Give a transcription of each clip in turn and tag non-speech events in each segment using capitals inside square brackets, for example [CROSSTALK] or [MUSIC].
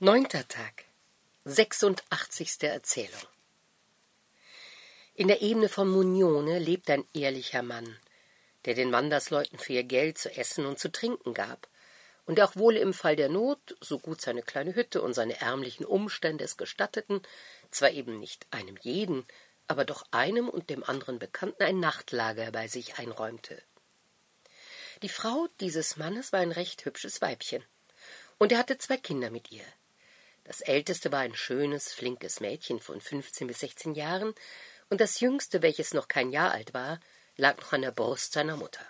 Neunter Tag. 86. Erzählung. In der Ebene von Munione lebt ein ehrlicher Mann, der den Wandersleuten für ihr Geld zu essen und zu trinken gab und der auch wohl im Fall der Not, so gut seine kleine Hütte und seine ärmlichen Umstände es gestatteten, zwar eben nicht einem jeden, aber doch einem und dem anderen Bekannten ein Nachtlager bei sich einräumte. Die Frau dieses Mannes war ein recht hübsches Weibchen, und er hatte zwei Kinder mit ihr. Das älteste war ein schönes, flinkes Mädchen von fünfzehn bis sechzehn Jahren, und das jüngste, welches noch kein Jahr alt war, lag noch an der Brust seiner Mutter.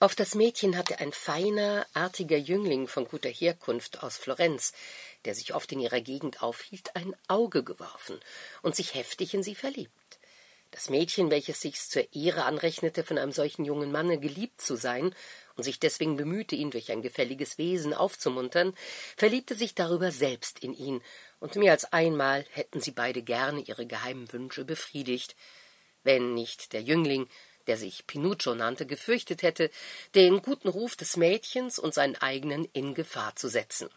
Auf das Mädchen hatte ein feiner, artiger Jüngling von guter Herkunft aus Florenz, der sich oft in ihrer Gegend aufhielt, ein Auge geworfen und sich heftig in sie verliebt. Das Mädchen, welches sich's zur Ehre anrechnete, von einem solchen jungen Manne geliebt zu sein und sich deswegen bemühte, ihn durch ein gefälliges Wesen aufzumuntern, verliebte sich darüber selbst in ihn, und mehr als einmal hätten sie beide gerne ihre geheimen Wünsche befriedigt, wenn nicht der Jüngling, der sich Pinuccio nannte, gefürchtet hätte, den guten Ruf des Mädchens und seinen eigenen in Gefahr zu setzen.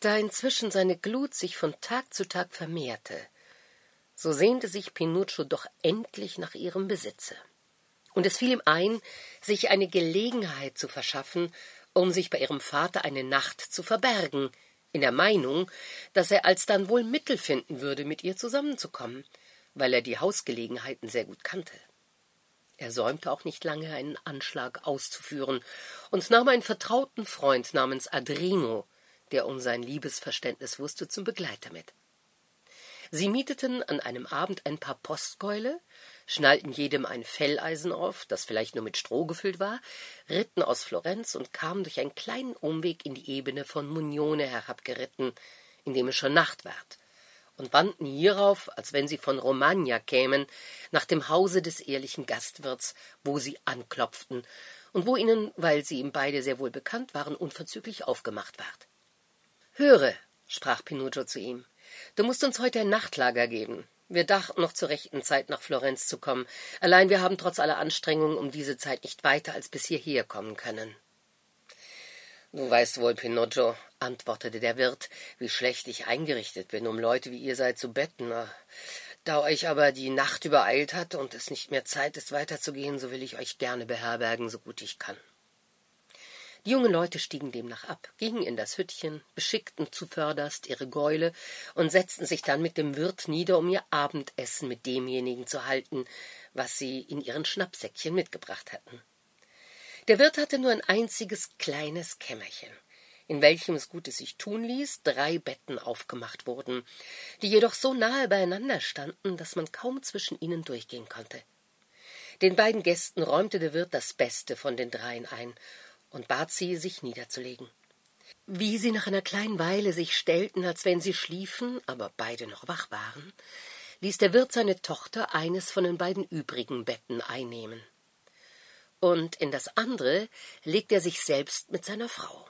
Da inzwischen seine Glut sich von Tag zu Tag vermehrte, so sehnte sich Pinuccio doch endlich nach ihrem Besitze. Und es fiel ihm ein, sich eine Gelegenheit zu verschaffen, um sich bei ihrem Vater eine Nacht zu verbergen, in der Meinung, dass er alsdann wohl Mittel finden würde, mit ihr zusammenzukommen, weil er die Hausgelegenheiten sehr gut kannte. Er säumte auch nicht lange, einen Anschlag auszuführen, und nahm einen vertrauten Freund namens Adrino, der um sein Liebesverständnis wusste, zum Begleiter mit. Sie mieteten an einem Abend ein paar Postkeule, schnallten jedem ein Felleisen auf, das vielleicht nur mit Stroh gefüllt war, ritten aus Florenz und kamen durch einen kleinen Umweg in die Ebene von Munione herabgeritten, indem es schon Nacht ward, und wandten hierauf, als wenn sie von Romagna kämen, nach dem Hause des ehrlichen Gastwirts, wo sie anklopften und wo ihnen, weil sie ihm beide sehr wohl bekannt waren, unverzüglich aufgemacht ward. Höre, sprach Pinuccio zu ihm, Du musst uns heute ein Nachtlager geben. Wir dachten noch zur rechten Zeit nach Florenz zu kommen. Allein wir haben trotz aller Anstrengungen um diese Zeit nicht weiter als bis hierher kommen können. Du weißt wohl, Pinocchio, antwortete der Wirt, wie schlecht ich eingerichtet bin, um Leute wie ihr seid zu betten. Da euch aber die Nacht übereilt hat und es nicht mehr Zeit ist, weiterzugehen, so will ich euch gerne beherbergen, so gut ich kann. Die jungen Leute stiegen demnach ab, gingen in das Hüttchen, beschickten zuvörderst ihre Gäule und setzten sich dann mit dem Wirt nieder, um ihr Abendessen mit demjenigen zu halten, was sie in ihren Schnappsäckchen mitgebracht hatten. Der Wirt hatte nur ein einziges kleines Kämmerchen, in welchem es Gutes sich tun ließ, drei Betten aufgemacht wurden, die jedoch so nahe beieinander standen, dass man kaum zwischen ihnen durchgehen konnte. Den beiden Gästen räumte der Wirt das Beste von den dreien ein und bat sie, sich niederzulegen. Wie sie nach einer kleinen Weile sich stellten, als wenn sie schliefen, aber beide noch wach waren, ließ der Wirt seine Tochter eines von den beiden übrigen Betten einnehmen. Und in das andere legte er sich selbst mit seiner Frau,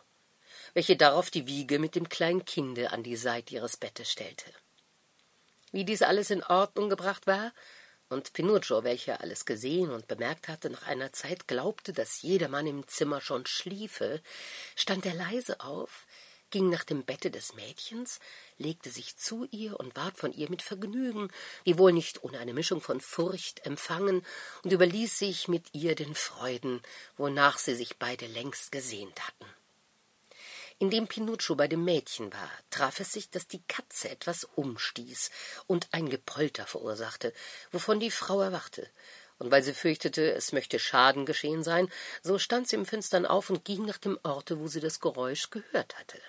welche darauf die Wiege mit dem kleinen Kinde an die Seite ihres Bettes stellte. Wie dies alles in Ordnung gebracht war, und Pinuccio, welcher alles gesehen und bemerkt hatte, nach einer Zeit glaubte, dass jedermann im Zimmer schon schliefe, stand er leise auf, ging nach dem Bette des Mädchens, legte sich zu ihr und ward von ihr mit Vergnügen, wiewohl nicht ohne eine Mischung von Furcht empfangen, und überließ sich mit ihr den Freuden, wonach sie sich beide längst gesehnt hatten. Indem Pinuccio bei dem Mädchen war, traf es sich, dass die Katze etwas umstieß und ein Gepolter verursachte, wovon die Frau erwachte. Und weil sie fürchtete, es möchte Schaden geschehen sein, so stand sie im Finstern auf und ging nach dem Orte, wo sie das Geräusch gehört hatte.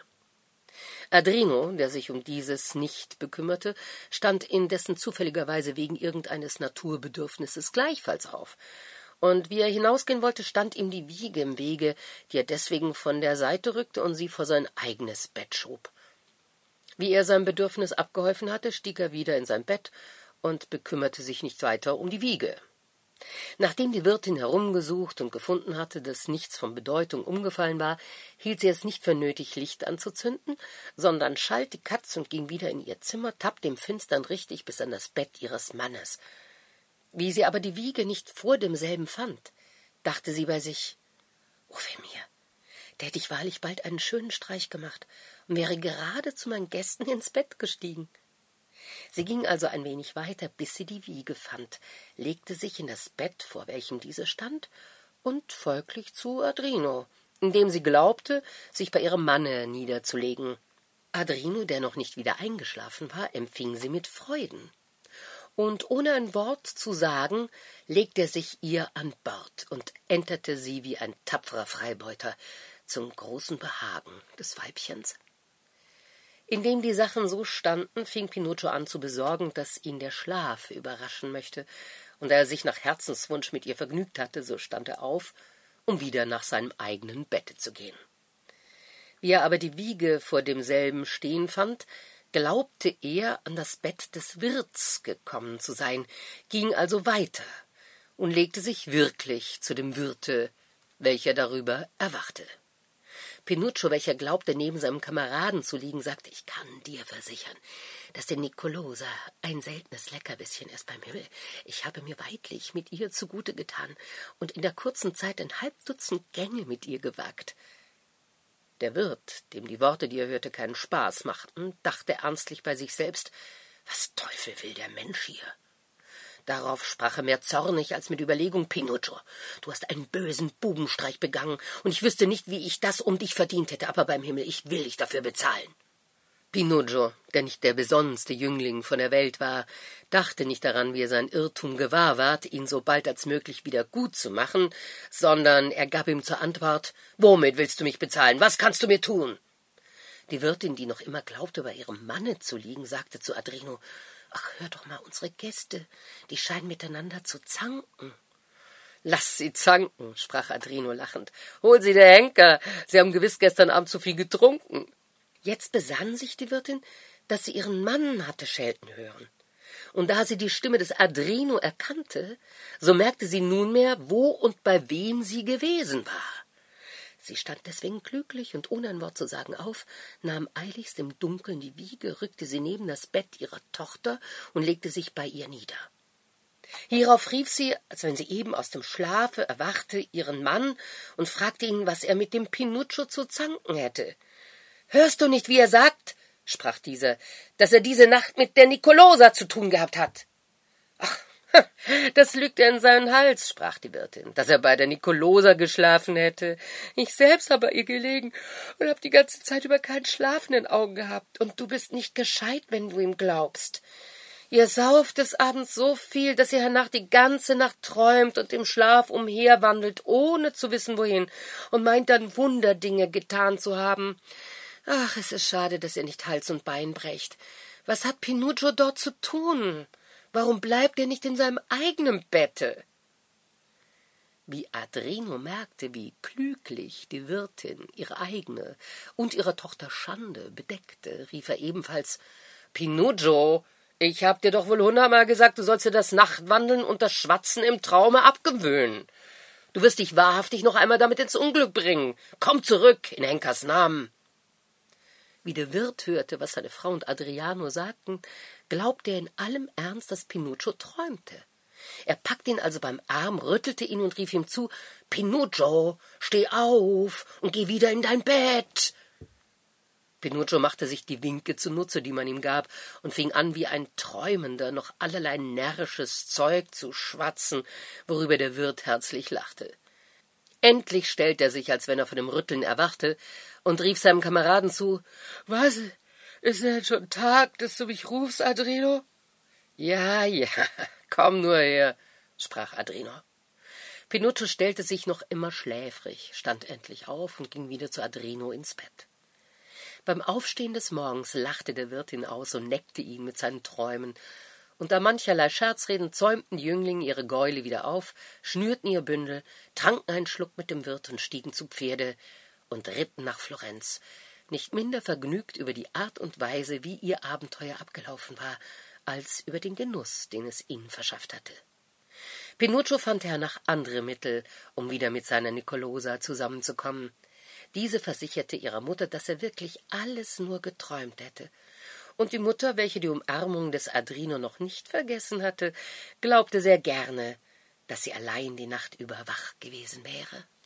Adrino, der sich um dieses nicht bekümmerte, stand indessen zufälligerweise wegen irgendeines Naturbedürfnisses gleichfalls auf und wie er hinausgehen wollte, stand ihm die Wiege im Wege, die er deswegen von der Seite rückte und sie vor sein eigenes Bett schob. Wie er sein Bedürfnis abgeholfen hatte, stieg er wieder in sein Bett und bekümmerte sich nicht weiter um die Wiege. Nachdem die Wirtin herumgesucht und gefunden hatte, dass nichts von Bedeutung umgefallen war, hielt sie es nicht für nötig, Licht anzuzünden, sondern schalt die Katze und ging wieder in ihr Zimmer, tappte im Finstern richtig bis an das Bett ihres Mannes. Wie sie aber die Wiege nicht vor demselben fand, dachte sie bei sich, O weh mir, da hätte ich wahrlich bald einen schönen Streich gemacht und wäre gerade zu meinen Gästen ins Bett gestiegen. Sie ging also ein wenig weiter, bis sie die Wiege fand, legte sich in das Bett, vor welchem diese stand, und folglich zu Adrino, indem sie glaubte, sich bei ihrem Manne niederzulegen. Adrino, der noch nicht wieder eingeschlafen war, empfing sie mit Freuden. Und ohne ein Wort zu sagen, legte er sich ihr an Bord und enterte sie wie ein tapferer Freibeuter zum großen Behagen des Weibchens. Indem die Sachen so standen, fing Pinocchio an zu besorgen, dass ihn der Schlaf überraschen möchte, und da er sich nach Herzenswunsch mit ihr vergnügt hatte, so stand er auf, um wieder nach seinem eigenen Bette zu gehen. Wie er aber die Wiege vor demselben stehen fand, glaubte er an das Bett des Wirts gekommen zu sein, ging also weiter und legte sich wirklich zu dem Wirte, welcher darüber erwachte. Pinuccio, welcher glaubte, neben seinem Kameraden zu liegen, sagte, ich kann dir versichern, dass der Nicolosa ein seltenes Leckerbissen ist beim Himmel. Ich habe mir weidlich mit ihr zugute getan und in der kurzen Zeit ein halb Dutzend Gänge mit ihr gewagt. Der Wirt, dem die Worte, die er hörte, keinen Spaß machten, dachte ernstlich bei sich selbst, was Teufel will der Mensch hier? Darauf sprach er mehr zornig als mit Überlegung Pinocchio. Du hast einen bösen Bubenstreich begangen, und ich wüsste nicht, wie ich das um dich verdient hätte, aber beim Himmel, ich will dich dafür bezahlen. Pinocchio, der nicht der besonnenste Jüngling von der Welt war, dachte nicht daran, wie er sein Irrtum gewahr ward, ihn so bald als möglich wieder gut zu machen, sondern er gab ihm zur Antwort Womit willst du mich bezahlen? Was kannst du mir tun? Die Wirtin, die noch immer glaubte, bei ihrem Manne zu liegen, sagte zu Adrino Ach, hör doch mal unsere Gäste, die scheinen miteinander zu zanken. Lass sie zanken, sprach Adrino lachend. Hol sie der Henker, sie haben gewiss gestern Abend zu viel getrunken. Jetzt besann sich die Wirtin, dass sie ihren Mann hatte schelten hören. Und da sie die Stimme des Adrino erkannte, so merkte sie nunmehr, wo und bei wem sie gewesen war. Sie stand deswegen glücklich und ohne ein Wort zu sagen auf, nahm eiligst im Dunkeln die Wiege, rückte sie neben das Bett ihrer Tochter und legte sich bei ihr nieder. Hierauf rief sie, als wenn sie eben aus dem Schlafe erwachte, ihren Mann und fragte ihn, was er mit dem Pinuccio zu zanken hätte. Hörst du nicht, wie er sagt, sprach dieser, dass er diese Nacht mit der Nicolosa zu tun gehabt hat? Ach, [LAUGHS] das lügt er in seinen Hals, sprach die Wirtin, dass er bei der Nicolosa geschlafen hätte. Ich selbst habe ihr gelegen und hab die ganze Zeit über keinen Schlaf in den Augen gehabt, und du bist nicht gescheit, wenn du ihm glaubst. Ihr sauft des Abends so viel, dass ihr hernach die ganze Nacht träumt und im Schlaf umherwandelt, ohne zu wissen wohin, und meint dann Wunderdinge getan zu haben. Ach, es ist schade, dass ihr nicht Hals und Bein brecht. Was hat Pinuccio dort zu tun? Warum bleibt er nicht in seinem eigenen Bette? Wie Adrino merkte, wie klüglich die Wirtin ihre eigene und ihrer Tochter Schande bedeckte, rief er ebenfalls Pinuccio, ich hab dir doch wohl hundertmal gesagt, du sollst dir das Nachtwandeln und das Schwatzen im Traume abgewöhnen. Du wirst dich wahrhaftig noch einmal damit ins Unglück bringen. Komm zurück in Henkers Namen. Wie der Wirt hörte, was seine Frau und Adriano sagten, glaubte er in allem Ernst, dass Pinuccio träumte. Er packte ihn also beim Arm, rüttelte ihn und rief ihm zu Pinuccio, steh auf und geh wieder in dein Bett. Pinuccio machte sich die Winke zunutze, die man ihm gab, und fing an, wie ein Träumender noch allerlei närrisches Zeug zu schwatzen, worüber der Wirt herzlich lachte. Endlich stellte er sich, als wenn er von dem Rütteln erwachte, und rief seinem Kameraden zu Was? Ist denn schon Tag, dass du mich rufst, Adrino? Ja, ja, komm nur her, sprach Adrino. Pinuccio stellte sich noch immer schläfrig, stand endlich auf und ging wieder zu Adrino ins Bett. Beim Aufstehen des Morgens lachte der Wirt ihn aus und neckte ihn mit seinen Träumen unter mancherlei Scherzreden zäumten die Jünglinge ihre Gäule wieder auf, schnürten ihr Bündel, tranken einen Schluck mit dem Wirt und stiegen zu Pferde und ritten nach Florenz, nicht minder vergnügt über die Art und Weise, wie ihr Abenteuer abgelaufen war, als über den Genuss, den es ihnen verschafft hatte. Pinuccio fand hernach andere Mittel, um wieder mit seiner Nicolosa zusammenzukommen. Diese versicherte ihrer Mutter, dass er wirklich alles nur geträumt hätte und die Mutter, welche die Umarmung des Adrino noch nicht vergessen hatte, glaubte sehr gerne, dass sie allein die Nacht über wach gewesen wäre.